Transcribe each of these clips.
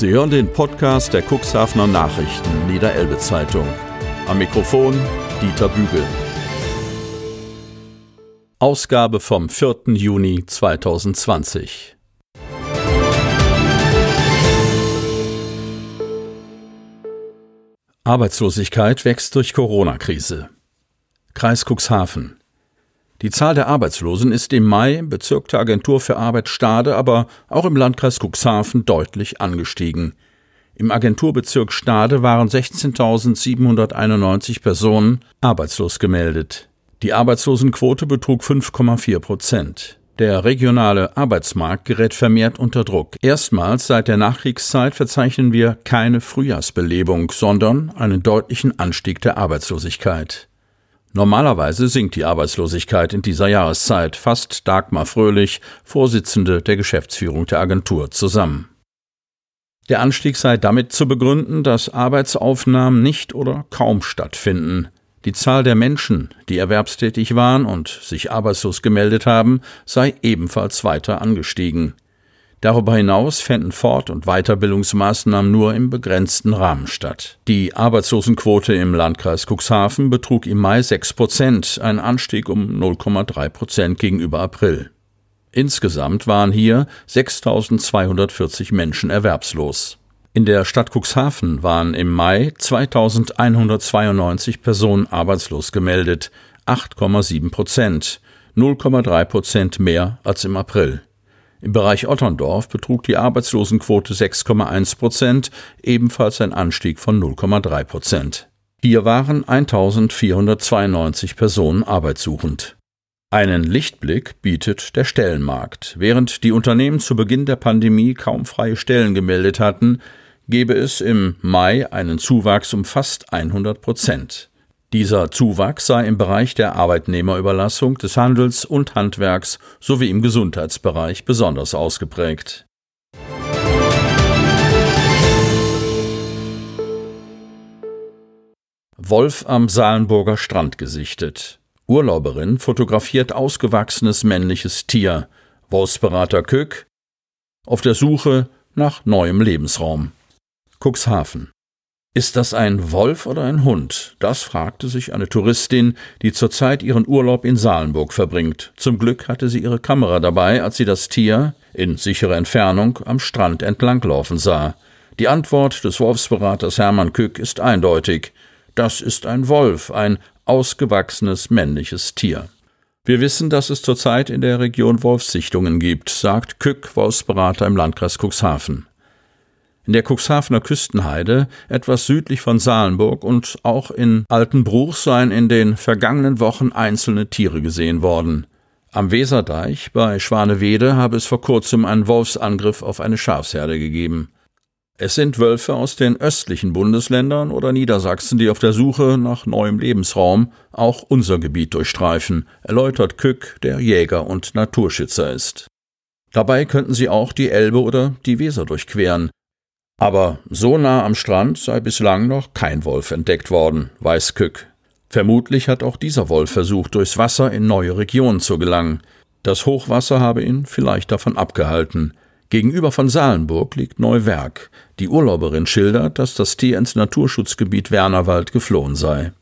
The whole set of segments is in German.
Sie hören den Podcast der Cuxhavener Nachrichten Niederelbe Zeitung. Am Mikrofon Dieter Bügel. Ausgabe vom 4. Juni 2020. Arbeitslosigkeit wächst durch Corona-Krise. Kreis Cuxhaven. Die Zahl der Arbeitslosen ist im Mai, Bezirk der Agentur für Arbeit Stade, aber auch im Landkreis Cuxhaven deutlich angestiegen. Im Agenturbezirk Stade waren 16.791 Personen arbeitslos gemeldet. Die Arbeitslosenquote betrug 5,4 Prozent. Der regionale Arbeitsmarkt gerät vermehrt unter Druck. Erstmals seit der Nachkriegszeit verzeichnen wir keine Frühjahrsbelebung, sondern einen deutlichen Anstieg der Arbeitslosigkeit. Normalerweise sinkt die Arbeitslosigkeit in dieser Jahreszeit, fasst Dagmar Fröhlich, Vorsitzende der Geschäftsführung der Agentur, zusammen. Der Anstieg sei damit zu begründen, dass Arbeitsaufnahmen nicht oder kaum stattfinden. Die Zahl der Menschen, die erwerbstätig waren und sich arbeitslos gemeldet haben, sei ebenfalls weiter angestiegen. Darüber hinaus fänden Fort- und Weiterbildungsmaßnahmen nur im begrenzten Rahmen statt. Die Arbeitslosenquote im Landkreis Cuxhaven betrug im Mai 6 Prozent, ein Anstieg um 0,3 Prozent gegenüber April. Insgesamt waren hier 6.240 Menschen erwerbslos. In der Stadt Cuxhaven waren im Mai 2192 Personen arbeitslos gemeldet, 8,7 Prozent, 0,3 Prozent mehr als im April. Im Bereich Otterndorf betrug die Arbeitslosenquote 6,1 Prozent, ebenfalls ein Anstieg von 0,3 Prozent. Hier waren 1492 Personen arbeitssuchend. Einen Lichtblick bietet der Stellenmarkt. Während die Unternehmen zu Beginn der Pandemie kaum freie Stellen gemeldet hatten, gebe es im Mai einen Zuwachs um fast 100 Prozent. Dieser Zuwachs sei im Bereich der Arbeitnehmerüberlassung, des Handels und Handwerks sowie im Gesundheitsbereich besonders ausgeprägt. Wolf am Salenburger Strand gesichtet. Urlauberin fotografiert ausgewachsenes männliches Tier. Wolfsberater Köck auf der Suche nach neuem Lebensraum. Cuxhaven. Ist das ein Wolf oder ein Hund? Das fragte sich eine Touristin, die zurzeit ihren Urlaub in Salenburg verbringt. Zum Glück hatte sie ihre Kamera dabei, als sie das Tier in sicherer Entfernung am Strand entlanglaufen sah. Die Antwort des Wolfsberaters Hermann Kück ist eindeutig. Das ist ein Wolf, ein ausgewachsenes männliches Tier. Wir wissen, dass es zurzeit in der Region Wolfssichtungen gibt, sagt Kück, Wolfsberater im Landkreis Cuxhaven in der Cuxhavener Küstenheide, etwas südlich von Salenburg und auch in Altenbruch seien in den vergangenen Wochen einzelne Tiere gesehen worden. Am Weserdeich bei Schwanewede habe es vor kurzem einen Wolfsangriff auf eine Schafsherde gegeben. Es sind Wölfe aus den östlichen Bundesländern oder Niedersachsen, die auf der Suche nach neuem Lebensraum auch unser Gebiet durchstreifen, erläutert Kück, der Jäger und Naturschützer ist. Dabei könnten sie auch die Elbe oder die Weser durchqueren, aber so nah am Strand sei bislang noch kein Wolf entdeckt worden, weiß Kück. Vermutlich hat auch dieser Wolf versucht, durchs Wasser in neue Regionen zu gelangen. Das Hochwasser habe ihn vielleicht davon abgehalten. Gegenüber von Salenburg liegt Neuwerk. Die Urlauberin schildert, dass das Tier ins Naturschutzgebiet Wernerwald geflohen sei.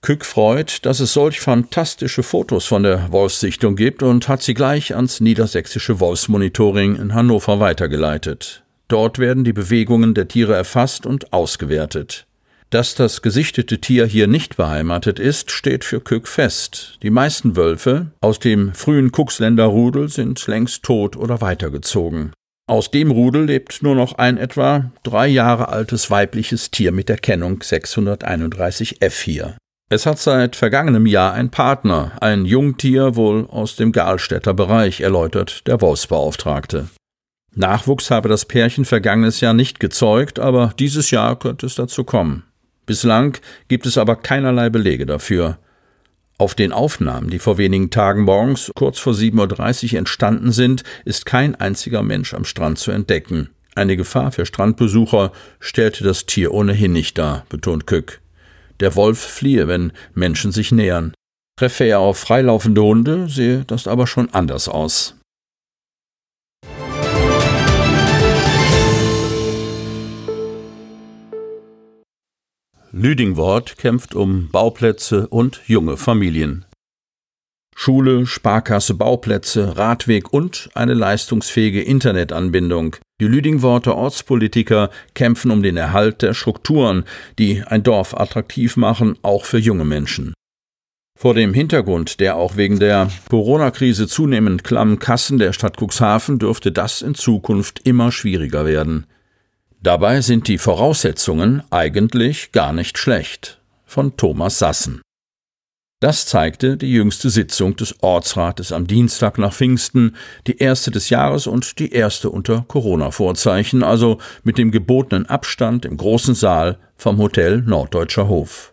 Kück freut, dass es solch fantastische Fotos von der Wolfssichtung gibt und hat sie gleich ans niedersächsische Wolfsmonitoring in Hannover weitergeleitet. Dort werden die Bewegungen der Tiere erfasst und ausgewertet. Dass das gesichtete Tier hier nicht beheimatet ist, steht für Kück fest. Die meisten Wölfe aus dem frühen Kuxländer Rudel sind längst tot oder weitergezogen. Aus dem Rudel lebt nur noch ein etwa drei Jahre altes weibliches Tier mit der Kennung 631F hier. Es hat seit vergangenem Jahr ein Partner, ein Jungtier wohl aus dem Galstädter Bereich, erläutert der Wolfsbeauftragte. Nachwuchs habe das Pärchen vergangenes Jahr nicht gezeugt, aber dieses Jahr könnte es dazu kommen. Bislang gibt es aber keinerlei Belege dafür. Auf den Aufnahmen, die vor wenigen Tagen morgens kurz vor 7.30 Uhr entstanden sind, ist kein einziger Mensch am Strand zu entdecken. Eine Gefahr für Strandbesucher stellte das Tier ohnehin nicht dar, betont Kück. Der Wolf fliehe, wenn Menschen sich nähern. Treffe er auf freilaufende Hunde, sehe das aber schon anders aus. Lüdingwort kämpft um Bauplätze und junge Familien. Schule, Sparkasse, Bauplätze, Radweg und eine leistungsfähige Internetanbindung. Die Lüdingworter Ortspolitiker kämpfen um den Erhalt der Strukturen, die ein Dorf attraktiv machen, auch für junge Menschen. Vor dem Hintergrund der auch wegen der Corona-Krise zunehmend klammen Kassen der Stadt Cuxhaven dürfte das in Zukunft immer schwieriger werden. Dabei sind die Voraussetzungen eigentlich gar nicht schlecht. Von Thomas Sassen. Das zeigte die jüngste Sitzung des Ortsrates am Dienstag nach Pfingsten, die erste des Jahres und die erste unter Corona-Vorzeichen, also mit dem gebotenen Abstand im großen Saal vom Hotel Norddeutscher Hof.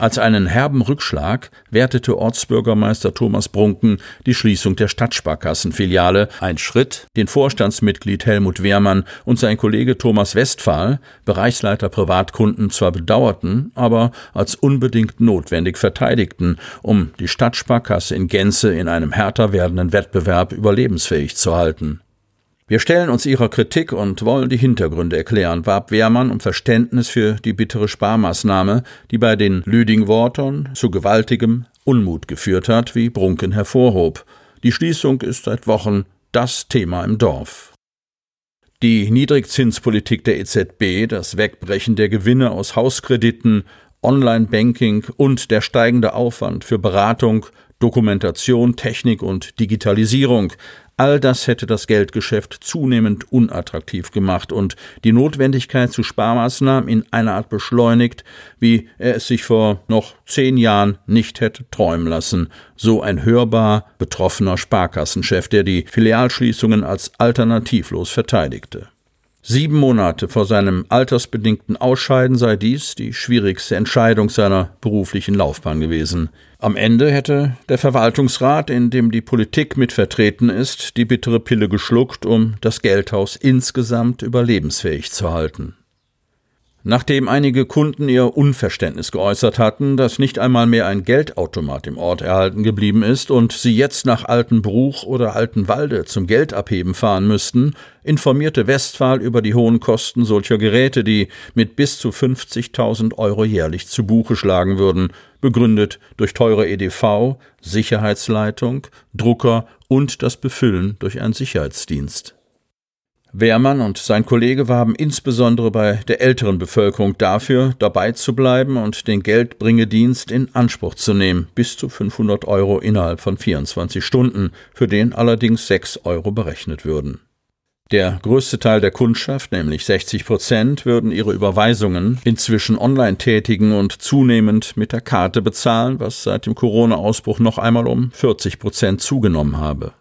Als einen herben Rückschlag wertete Ortsbürgermeister Thomas Brunken die Schließung der Stadtsparkassenfiliale, ein Schritt, den Vorstandsmitglied Helmut Wehrmann und sein Kollege Thomas Westphal, Bereichsleiter Privatkunden, zwar bedauerten, aber als unbedingt notwendig verteidigten, um die Stadtsparkasse in Gänze in einem härter werdenden Wettbewerb überlebensfähig zu halten. Wir stellen uns ihrer Kritik und wollen die Hintergründe erklären, warb Wehrmann um Verständnis für die bittere Sparmaßnahme, die bei den Lüdingwortern zu gewaltigem Unmut geführt hat, wie Brunken hervorhob. Die Schließung ist seit Wochen das Thema im Dorf. Die Niedrigzinspolitik der EZB, das Wegbrechen der Gewinne aus Hauskrediten, Online-Banking und der steigende Aufwand für Beratung, Dokumentation, Technik und Digitalisierung, All das hätte das Geldgeschäft zunehmend unattraktiv gemacht und die Notwendigkeit zu Sparmaßnahmen in einer Art beschleunigt, wie er es sich vor noch zehn Jahren nicht hätte träumen lassen, so ein hörbar betroffener Sparkassenchef, der die Filialschließungen als alternativlos verteidigte. Sieben Monate vor seinem altersbedingten Ausscheiden sei dies die schwierigste Entscheidung seiner beruflichen Laufbahn gewesen. Am Ende hätte der Verwaltungsrat, in dem die Politik mit vertreten ist, die bittere Pille geschluckt, um das Geldhaus insgesamt überlebensfähig zu halten. Nachdem einige Kunden ihr Unverständnis geäußert hatten, dass nicht einmal mehr ein Geldautomat im Ort erhalten geblieben ist und sie jetzt nach Altenbruch oder Altenwalde zum Geldabheben fahren müssten, informierte Westphal über die hohen Kosten solcher Geräte, die mit bis zu 50.000 Euro jährlich zu Buche schlagen würden, begründet durch teure EDV, Sicherheitsleitung, Drucker und das Befüllen durch einen Sicherheitsdienst. Wehrmann und sein Kollege warben insbesondere bei der älteren Bevölkerung dafür, dabei zu bleiben und den Geldbringedienst in Anspruch zu nehmen, bis zu 500 Euro innerhalb von 24 Stunden, für den allerdings 6 Euro berechnet würden. Der größte Teil der Kundschaft, nämlich 60 Prozent, würden ihre Überweisungen inzwischen online tätigen und zunehmend mit der Karte bezahlen, was seit dem Corona-Ausbruch noch einmal um 40 Prozent zugenommen habe.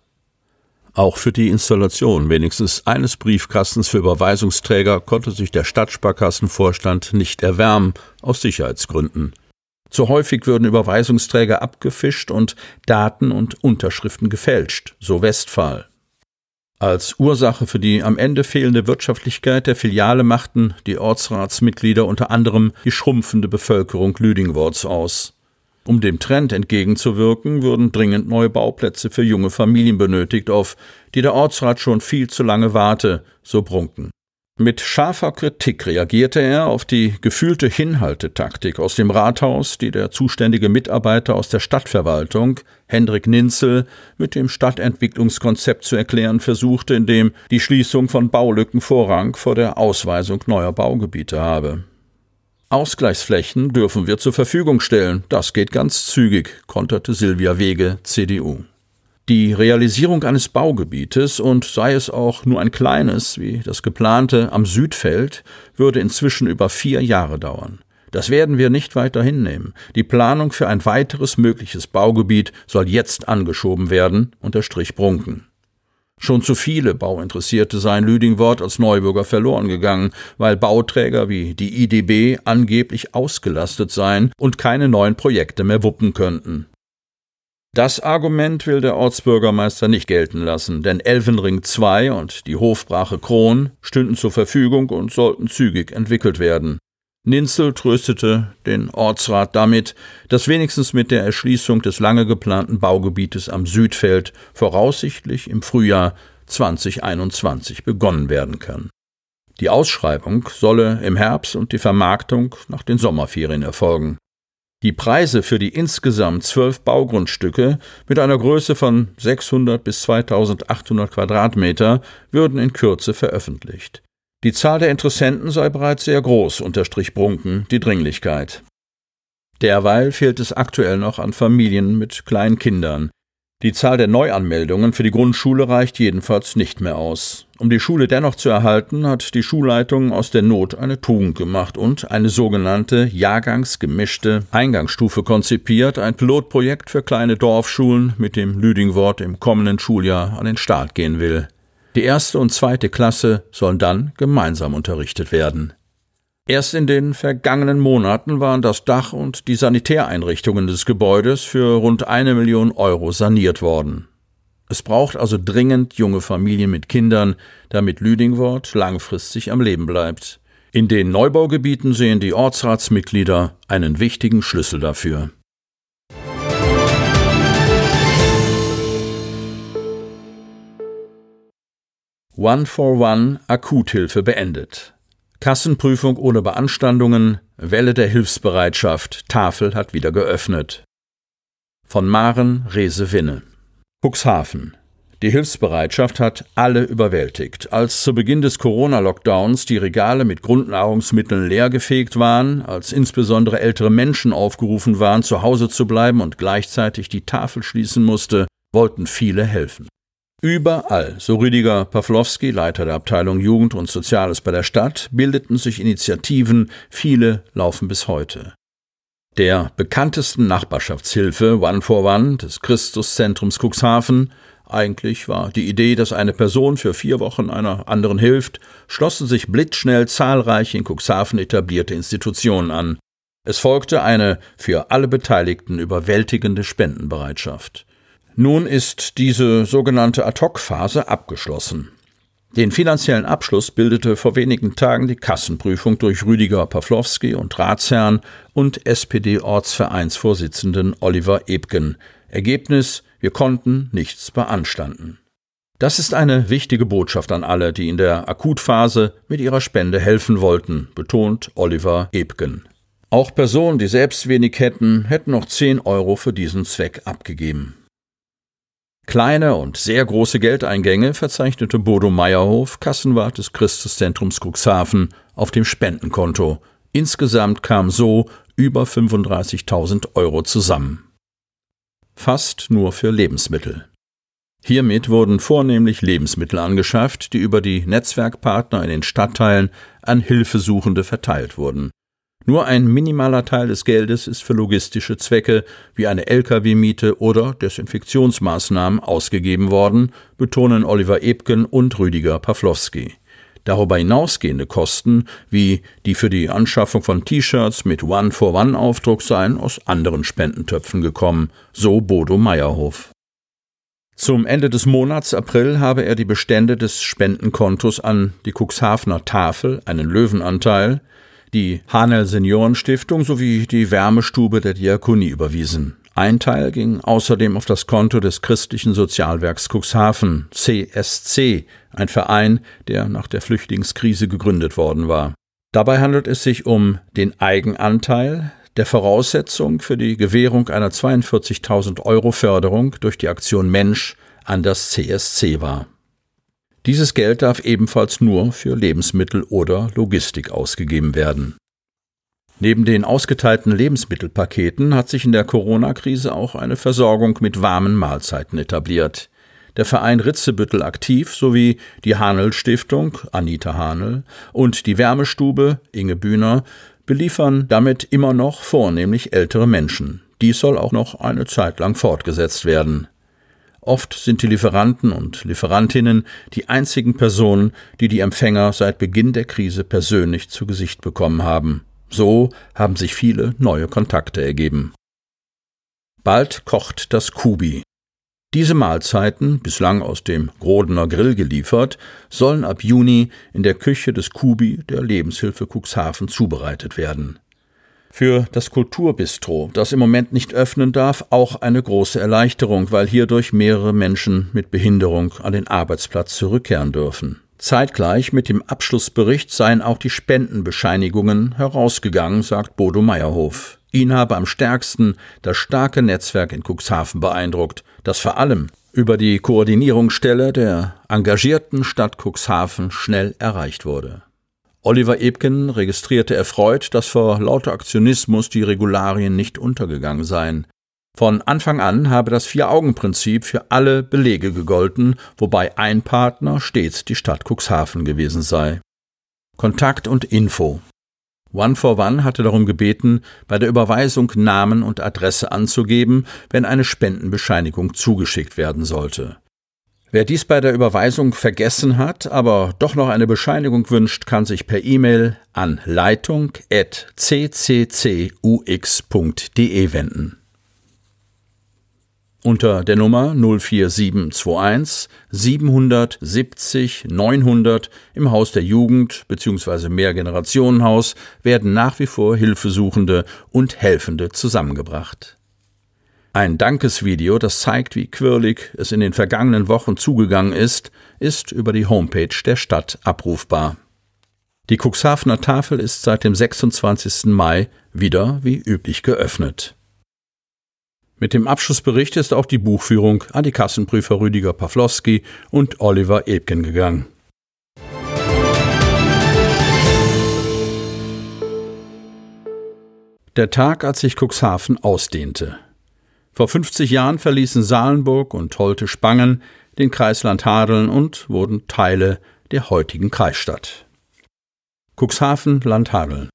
Auch für die Installation wenigstens eines Briefkastens für Überweisungsträger konnte sich der Stadtsparkassenvorstand nicht erwärmen, aus Sicherheitsgründen. Zu häufig würden Überweisungsträger abgefischt und Daten und Unterschriften gefälscht, so Westphal. Als Ursache für die am Ende fehlende Wirtschaftlichkeit der Filiale machten die Ortsratsmitglieder unter anderem die schrumpfende Bevölkerung Lüdingworts aus. Um dem Trend entgegenzuwirken, würden dringend neue Bauplätze für junge Familien benötigt, auf die der Ortsrat schon viel zu lange warte, so Brunken. Mit scharfer Kritik reagierte er auf die gefühlte Hinhaltetaktik aus dem Rathaus, die der zuständige Mitarbeiter aus der Stadtverwaltung, Hendrik Ninzel, mit dem Stadtentwicklungskonzept zu erklären versuchte, in dem die Schließung von Baulücken Vorrang vor der Ausweisung neuer Baugebiete habe. Ausgleichsflächen dürfen wir zur Verfügung stellen. Das geht ganz zügig, konterte Silvia Wege, CDU. Die Realisierung eines Baugebietes, und sei es auch nur ein kleines, wie das geplante am Südfeld, würde inzwischen über vier Jahre dauern. Das werden wir nicht weiter hinnehmen. Die Planung für ein weiteres mögliches Baugebiet soll jetzt angeschoben werden, unterstrich Brunken. Schon zu viele Bauinteressierte seien Lüdingwort als Neubürger verloren gegangen, weil Bauträger wie die IDB angeblich ausgelastet seien und keine neuen Projekte mehr wuppen könnten. Das Argument will der Ortsbürgermeister nicht gelten lassen, denn Elfenring II und die Hofbrache Kron stünden zur Verfügung und sollten zügig entwickelt werden. Ninzel tröstete den Ortsrat damit, dass wenigstens mit der Erschließung des lange geplanten Baugebietes am Südfeld voraussichtlich im Frühjahr 2021 begonnen werden kann. Die Ausschreibung solle im Herbst und die Vermarktung nach den Sommerferien erfolgen. Die Preise für die insgesamt zwölf Baugrundstücke mit einer Größe von 600 bis 2800 Quadratmeter würden in Kürze veröffentlicht. Die Zahl der Interessenten sei bereits sehr groß, unterstrich Brunken die Dringlichkeit. Derweil fehlt es aktuell noch an Familien mit kleinen Kindern. Die Zahl der Neuanmeldungen für die Grundschule reicht jedenfalls nicht mehr aus. Um die Schule dennoch zu erhalten, hat die Schulleitung aus der Not eine Tugend gemacht und eine sogenannte jahrgangsgemischte Eingangsstufe konzipiert, ein Pilotprojekt für kleine Dorfschulen, mit dem Lüdingwort im kommenden Schuljahr an den Start gehen will. Die erste und zweite Klasse sollen dann gemeinsam unterrichtet werden. Erst in den vergangenen Monaten waren das Dach und die Sanitäreinrichtungen des Gebäudes für rund eine Million Euro saniert worden. Es braucht also dringend junge Familien mit Kindern, damit Lüdingwort langfristig am Leben bleibt. In den Neubaugebieten sehen die Ortsratsmitglieder einen wichtigen Schlüssel dafür. One for One Akuthilfe beendet. Kassenprüfung ohne Beanstandungen, Welle der Hilfsbereitschaft, Tafel hat wieder geöffnet. Von Maren Rese Winne. Cuxhaven. Die Hilfsbereitschaft hat alle überwältigt. Als zu Beginn des Corona-Lockdowns die Regale mit Grundnahrungsmitteln leergefegt waren, als insbesondere ältere Menschen aufgerufen waren, zu Hause zu bleiben und gleichzeitig die Tafel schließen musste, wollten viele helfen. Überall, so Rüdiger Pawlowski, Leiter der Abteilung Jugend und Soziales bei der Stadt, bildeten sich Initiativen, viele laufen bis heute. Der bekanntesten Nachbarschaftshilfe One for One des Christuszentrums Cuxhaven eigentlich war die Idee, dass eine Person für vier Wochen einer anderen hilft, schlossen sich blitzschnell zahlreiche in Cuxhaven etablierte Institutionen an. Es folgte eine für alle Beteiligten überwältigende Spendenbereitschaft. Nun ist diese sogenannte Ad-Hoc-Phase abgeschlossen. Den finanziellen Abschluss bildete vor wenigen Tagen die Kassenprüfung durch Rüdiger Pawlowski und Ratsherrn und SPD-Ortsvereinsvorsitzenden Oliver Ebgen. Ergebnis: Wir konnten nichts beanstanden. Das ist eine wichtige Botschaft an alle, die in der Akutphase mit ihrer Spende helfen wollten, betont Oliver Ebgen. Auch Personen, die selbst wenig hätten, hätten noch 10 Euro für diesen Zweck abgegeben. Kleine und sehr große Geldeingänge verzeichnete Bodo Meierhof, Kassenwart des Christuszentrums Cuxhaven, auf dem Spendenkonto. Insgesamt kam so über 35.000 Euro zusammen. Fast nur für Lebensmittel. Hiermit wurden vornehmlich Lebensmittel angeschafft, die über die Netzwerkpartner in den Stadtteilen an Hilfesuchende verteilt wurden. Nur ein minimaler Teil des Geldes ist für logistische Zwecke wie eine Lkw-Miete oder Desinfektionsmaßnahmen ausgegeben worden, betonen Oliver Ebken und Rüdiger Pawlowski. Darüber hinausgehende Kosten, wie die für die Anschaffung von T-Shirts mit One-for-One-Aufdruck seien aus anderen Spendentöpfen gekommen, so Bodo Meierhof. Zum Ende des Monats April habe er die Bestände des Spendenkontos an die Cuxhavener Tafel, einen Löwenanteil, die Hanel Seniorenstiftung sowie die Wärmestube der Diakonie überwiesen. Ein Teil ging außerdem auf das Konto des Christlichen Sozialwerks Cuxhaven, CSC, ein Verein, der nach der Flüchtlingskrise gegründet worden war. Dabei handelt es sich um den Eigenanteil, der Voraussetzung für die Gewährung einer 42.000 Euro Förderung durch die Aktion Mensch an das CSC war. Dieses Geld darf ebenfalls nur für Lebensmittel oder Logistik ausgegeben werden. Neben den ausgeteilten Lebensmittelpaketen hat sich in der Corona-Krise auch eine Versorgung mit warmen Mahlzeiten etabliert. Der Verein Ritzebüttel aktiv sowie die Hanel Stiftung Anita Hanel und die Wärmestube Inge Bühner beliefern damit immer noch vornehmlich ältere Menschen. Dies soll auch noch eine Zeit lang fortgesetzt werden. Oft sind die Lieferanten und Lieferantinnen die einzigen Personen, die die Empfänger seit Beginn der Krise persönlich zu Gesicht bekommen haben. So haben sich viele neue Kontakte ergeben. Bald kocht das Kubi. Diese Mahlzeiten, bislang aus dem Grodener Grill geliefert, sollen ab Juni in der Küche des Kubi der Lebenshilfe Cuxhaven zubereitet werden. Für das Kulturbistro, das im Moment nicht öffnen darf, auch eine große Erleichterung, weil hierdurch mehrere Menschen mit Behinderung an den Arbeitsplatz zurückkehren dürfen. Zeitgleich mit dem Abschlussbericht seien auch die Spendenbescheinigungen herausgegangen, sagt Bodo Meyerhof. Ihn habe am stärksten das starke Netzwerk in Cuxhaven beeindruckt, das vor allem über die Koordinierungsstelle der engagierten Stadt Cuxhaven schnell erreicht wurde. Oliver Ebken registrierte erfreut, dass vor lauter Aktionismus die Regularien nicht untergegangen seien. Von Anfang an habe das Vier-Augen-Prinzip für alle Belege gegolten, wobei ein Partner stets die Stadt Cuxhaven gewesen sei. Kontakt und Info One for One hatte darum gebeten, bei der Überweisung Namen und Adresse anzugeben, wenn eine Spendenbescheinigung zugeschickt werden sollte. Wer dies bei der Überweisung vergessen hat, aber doch noch eine Bescheinigung wünscht, kann sich per E-Mail an leitung.cccux.de wenden unter der Nummer 04721 770 900 im Haus der Jugend bzw. Mehrgenerationenhaus werden nach wie vor Hilfesuchende und Helfende zusammengebracht. Ein Dankesvideo, das zeigt, wie quirlig es in den vergangenen Wochen zugegangen ist, ist über die Homepage der Stadt abrufbar. Die Cuxhavener Tafel ist seit dem 26. Mai wieder wie üblich geöffnet. Mit dem Abschlussbericht ist auch die Buchführung an die Kassenprüfer Rüdiger Pawlowski und Oliver Ebken gegangen. Der Tag, als sich Cuxhaven ausdehnte. Vor 50 Jahren verließen Salenburg und Holte Spangen den Kreis Landhadeln und wurden Teile der heutigen Kreisstadt. Cuxhaven Landhadeln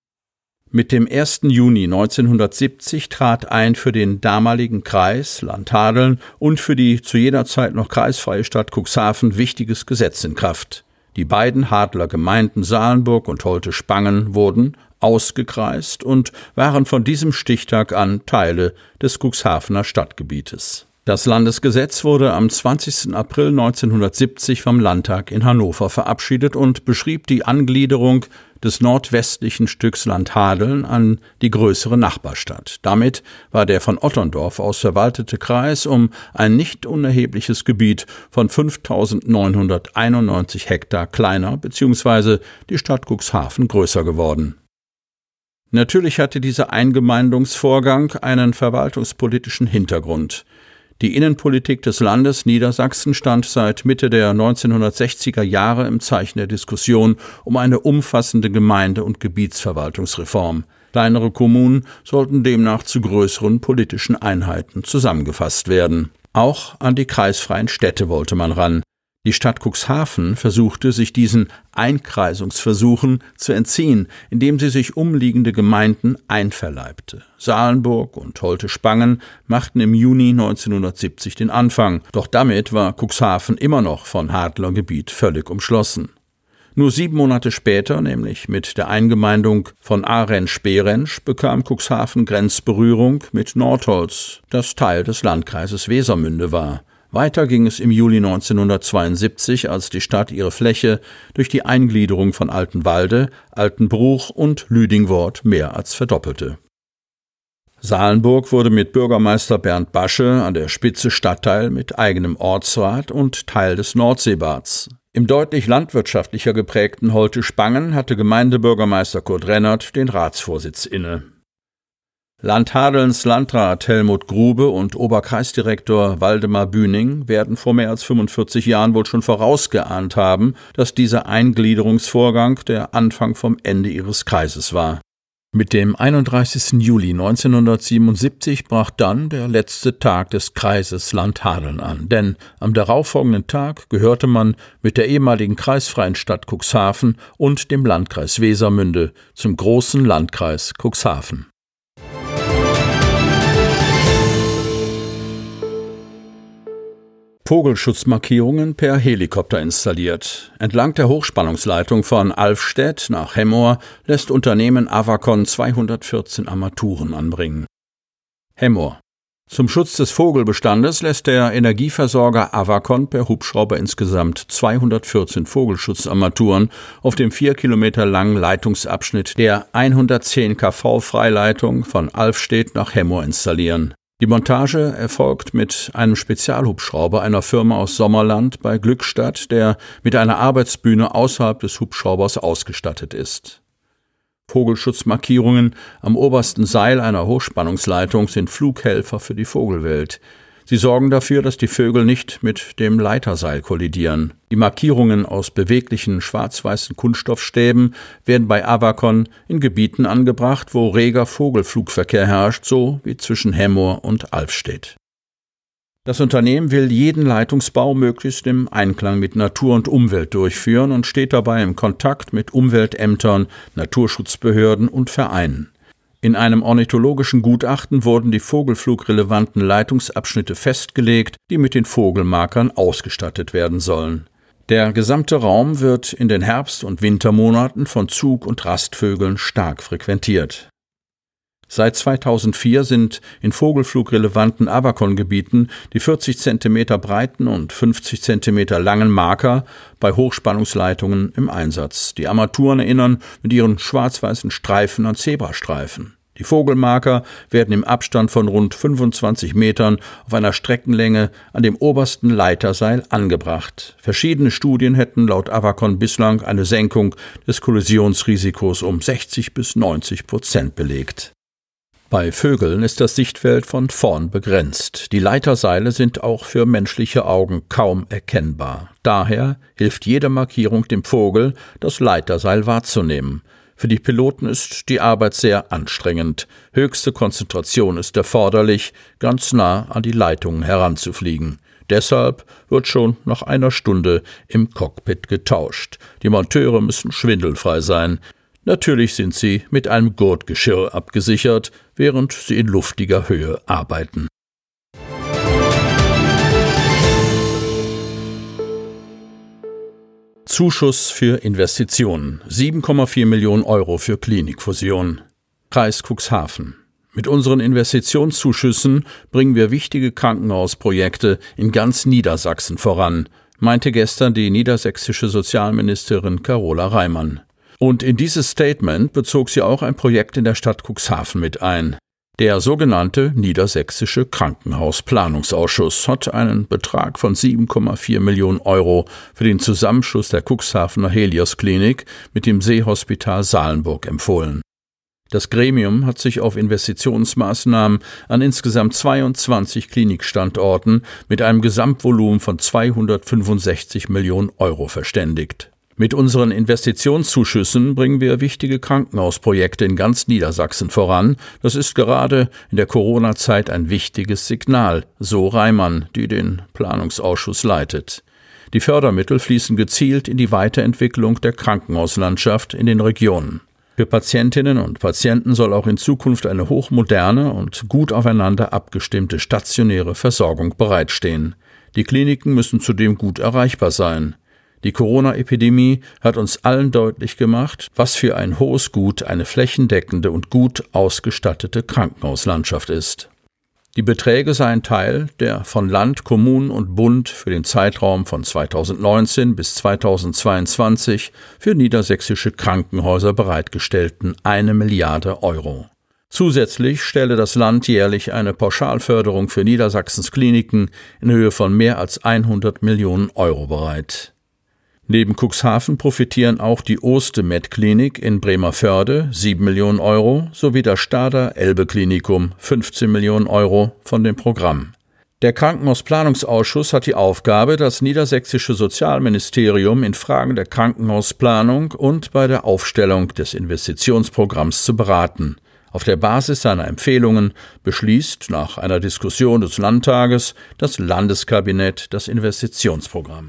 mit dem 1. Juni 1970 trat ein für den damaligen Kreis Landhadeln und für die zu jener Zeit noch kreisfreie Stadt Cuxhaven wichtiges Gesetz in Kraft. Die beiden Hadler Gemeinden Salenburg und Holte Spangen wurden ausgekreist und waren von diesem Stichtag an Teile des Cuxhavener Stadtgebietes. Das Landesgesetz wurde am 20. April 1970 vom Landtag in Hannover verabschiedet und beschrieb die Angliederung des nordwestlichen Stücks Landhadeln an die größere Nachbarstadt. Damit war der von Otterndorf aus verwaltete Kreis um ein nicht unerhebliches Gebiet von 5991 Hektar kleiner bzw. die Stadt Cuxhaven größer geworden. Natürlich hatte dieser Eingemeindungsvorgang einen verwaltungspolitischen Hintergrund. Die Innenpolitik des Landes Niedersachsen stand seit Mitte der 1960er Jahre im Zeichen der Diskussion um eine umfassende Gemeinde- und Gebietsverwaltungsreform. Kleinere Kommunen sollten demnach zu größeren politischen Einheiten zusammengefasst werden. Auch an die kreisfreien Städte wollte man ran. Die Stadt Cuxhaven versuchte, sich diesen Einkreisungsversuchen zu entziehen, indem sie sich umliegende Gemeinden einverleibte. Salenburg und Holte Spangen machten im Juni 1970 den Anfang, doch damit war Cuxhaven immer noch von Hadler Gebiet völlig umschlossen. Nur sieben Monate später, nämlich mit der Eingemeindung von Arensch-Berensch, bekam Cuxhaven Grenzberührung mit Nordholz, das Teil des Landkreises Wesermünde war. Weiter ging es im Juli 1972, als die Stadt ihre Fläche durch die Eingliederung von Altenwalde, Altenbruch und Lüdingwort mehr als verdoppelte. Salenburg wurde mit Bürgermeister Bernd Basche an der Spitze Stadtteil mit eigenem Ortsrat und Teil des Nordseebads. Im deutlich landwirtschaftlicher geprägten Holte Spangen hatte Gemeindebürgermeister Kurt Rennert den Ratsvorsitz inne. Landhadelns Landrat Helmut Grube und Oberkreisdirektor Waldemar Bühning werden vor mehr als 45 Jahren wohl schon vorausgeahnt haben, dass dieser Eingliederungsvorgang der Anfang vom Ende ihres Kreises war. Mit dem 31. Juli 1977 brach dann der letzte Tag des Kreises Landhadeln an, denn am darauffolgenden Tag gehörte man mit der ehemaligen kreisfreien Stadt Cuxhaven und dem Landkreis Wesermünde zum großen Landkreis Cuxhaven. Vogelschutzmarkierungen per Helikopter installiert. Entlang der Hochspannungsleitung von Alfstedt nach Hemmoor lässt Unternehmen Avacon 214 Armaturen anbringen. Hemmoor. Zum Schutz des Vogelbestandes lässt der Energieversorger Avacon per Hubschrauber insgesamt 214 Vogelschutzarmaturen auf dem vier Kilometer langen Leitungsabschnitt der 110 kV Freileitung von Alfstedt nach Hemmoor installieren. Die Montage erfolgt mit einem Spezialhubschrauber einer Firma aus Sommerland bei Glückstadt, der mit einer Arbeitsbühne außerhalb des Hubschraubers ausgestattet ist. Vogelschutzmarkierungen am obersten Seil einer Hochspannungsleitung sind Flughelfer für die Vogelwelt. Sie sorgen dafür, dass die Vögel nicht mit dem Leiterseil kollidieren. Die Markierungen aus beweglichen schwarz-weißen Kunststoffstäben werden bei Avacon in Gebieten angebracht, wo reger Vogelflugverkehr herrscht, so wie zwischen Hemmoor und Alfstedt. Das Unternehmen will jeden Leitungsbau möglichst im Einklang mit Natur und Umwelt durchführen und steht dabei im Kontakt mit Umweltämtern, Naturschutzbehörden und Vereinen. In einem ornithologischen Gutachten wurden die vogelflugrelevanten Leitungsabschnitte festgelegt, die mit den Vogelmarkern ausgestattet werden sollen. Der gesamte Raum wird in den Herbst- und Wintermonaten von Zug- und Rastvögeln stark frequentiert. Seit 2004 sind in vogelflugrelevanten Avacon-Gebieten die 40 cm breiten und 50 cm langen Marker bei Hochspannungsleitungen im Einsatz. Die Armaturen erinnern mit ihren schwarz-weißen Streifen an Zebrastreifen. Die Vogelmarker werden im Abstand von rund 25 Metern auf einer Streckenlänge an dem obersten Leiterseil angebracht. Verschiedene Studien hätten laut Avacon bislang eine Senkung des Kollisionsrisikos um 60 bis 90 Prozent belegt. Bei Vögeln ist das Sichtfeld von vorn begrenzt. Die Leiterseile sind auch für menschliche Augen kaum erkennbar. Daher hilft jede Markierung dem Vogel, das Leiterseil wahrzunehmen. Für die Piloten ist die Arbeit sehr anstrengend. Höchste Konzentration ist erforderlich, ganz nah an die Leitungen heranzufliegen. Deshalb wird schon nach einer Stunde im Cockpit getauscht. Die Monteure müssen schwindelfrei sein. Natürlich sind sie mit einem Gurtgeschirr abgesichert, während sie in luftiger Höhe arbeiten. Zuschuss für Investitionen 7,4 Millionen Euro für Klinikfusion. Kreis Cuxhaven. Mit unseren Investitionszuschüssen bringen wir wichtige Krankenhausprojekte in ganz Niedersachsen voran, meinte gestern die niedersächsische Sozialministerin Carola Reimann. Und in dieses Statement bezog sie auch ein Projekt in der Stadt Cuxhaven mit ein. Der sogenannte Niedersächsische Krankenhausplanungsausschuss hat einen Betrag von 7,4 Millionen Euro für den Zusammenschluss der Cuxhavener Helios Klinik mit dem Seehospital Salenburg empfohlen. Das Gremium hat sich auf Investitionsmaßnahmen an insgesamt 22 Klinikstandorten mit einem Gesamtvolumen von 265 Millionen Euro verständigt. Mit unseren Investitionszuschüssen bringen wir wichtige Krankenhausprojekte in ganz Niedersachsen voran. Das ist gerade in der Corona-Zeit ein wichtiges Signal, so Reimann, die den Planungsausschuss leitet. Die Fördermittel fließen gezielt in die Weiterentwicklung der Krankenhauslandschaft in den Regionen. Für Patientinnen und Patienten soll auch in Zukunft eine hochmoderne und gut aufeinander abgestimmte stationäre Versorgung bereitstehen. Die Kliniken müssen zudem gut erreichbar sein. Die Corona-Epidemie hat uns allen deutlich gemacht, was für ein hohes Gut eine flächendeckende und gut ausgestattete Krankenhauslandschaft ist. Die Beträge seien Teil der von Land, Kommunen und Bund für den Zeitraum von 2019 bis 2022 für niedersächsische Krankenhäuser bereitgestellten eine Milliarde Euro. Zusätzlich stelle das Land jährlich eine Pauschalförderung für Niedersachsens Kliniken in Höhe von mehr als 100 Millionen Euro bereit. Neben Cuxhaven profitieren auch die Oste Med Klinik in Bremerförde 7 Millionen Euro sowie das Stader Elbe Klinikum 15 Millionen Euro von dem Programm. Der Krankenhausplanungsausschuss hat die Aufgabe, das niedersächsische Sozialministerium in Fragen der Krankenhausplanung und bei der Aufstellung des Investitionsprogramms zu beraten. Auf der Basis seiner Empfehlungen beschließt nach einer Diskussion des Landtages das Landeskabinett das Investitionsprogramm.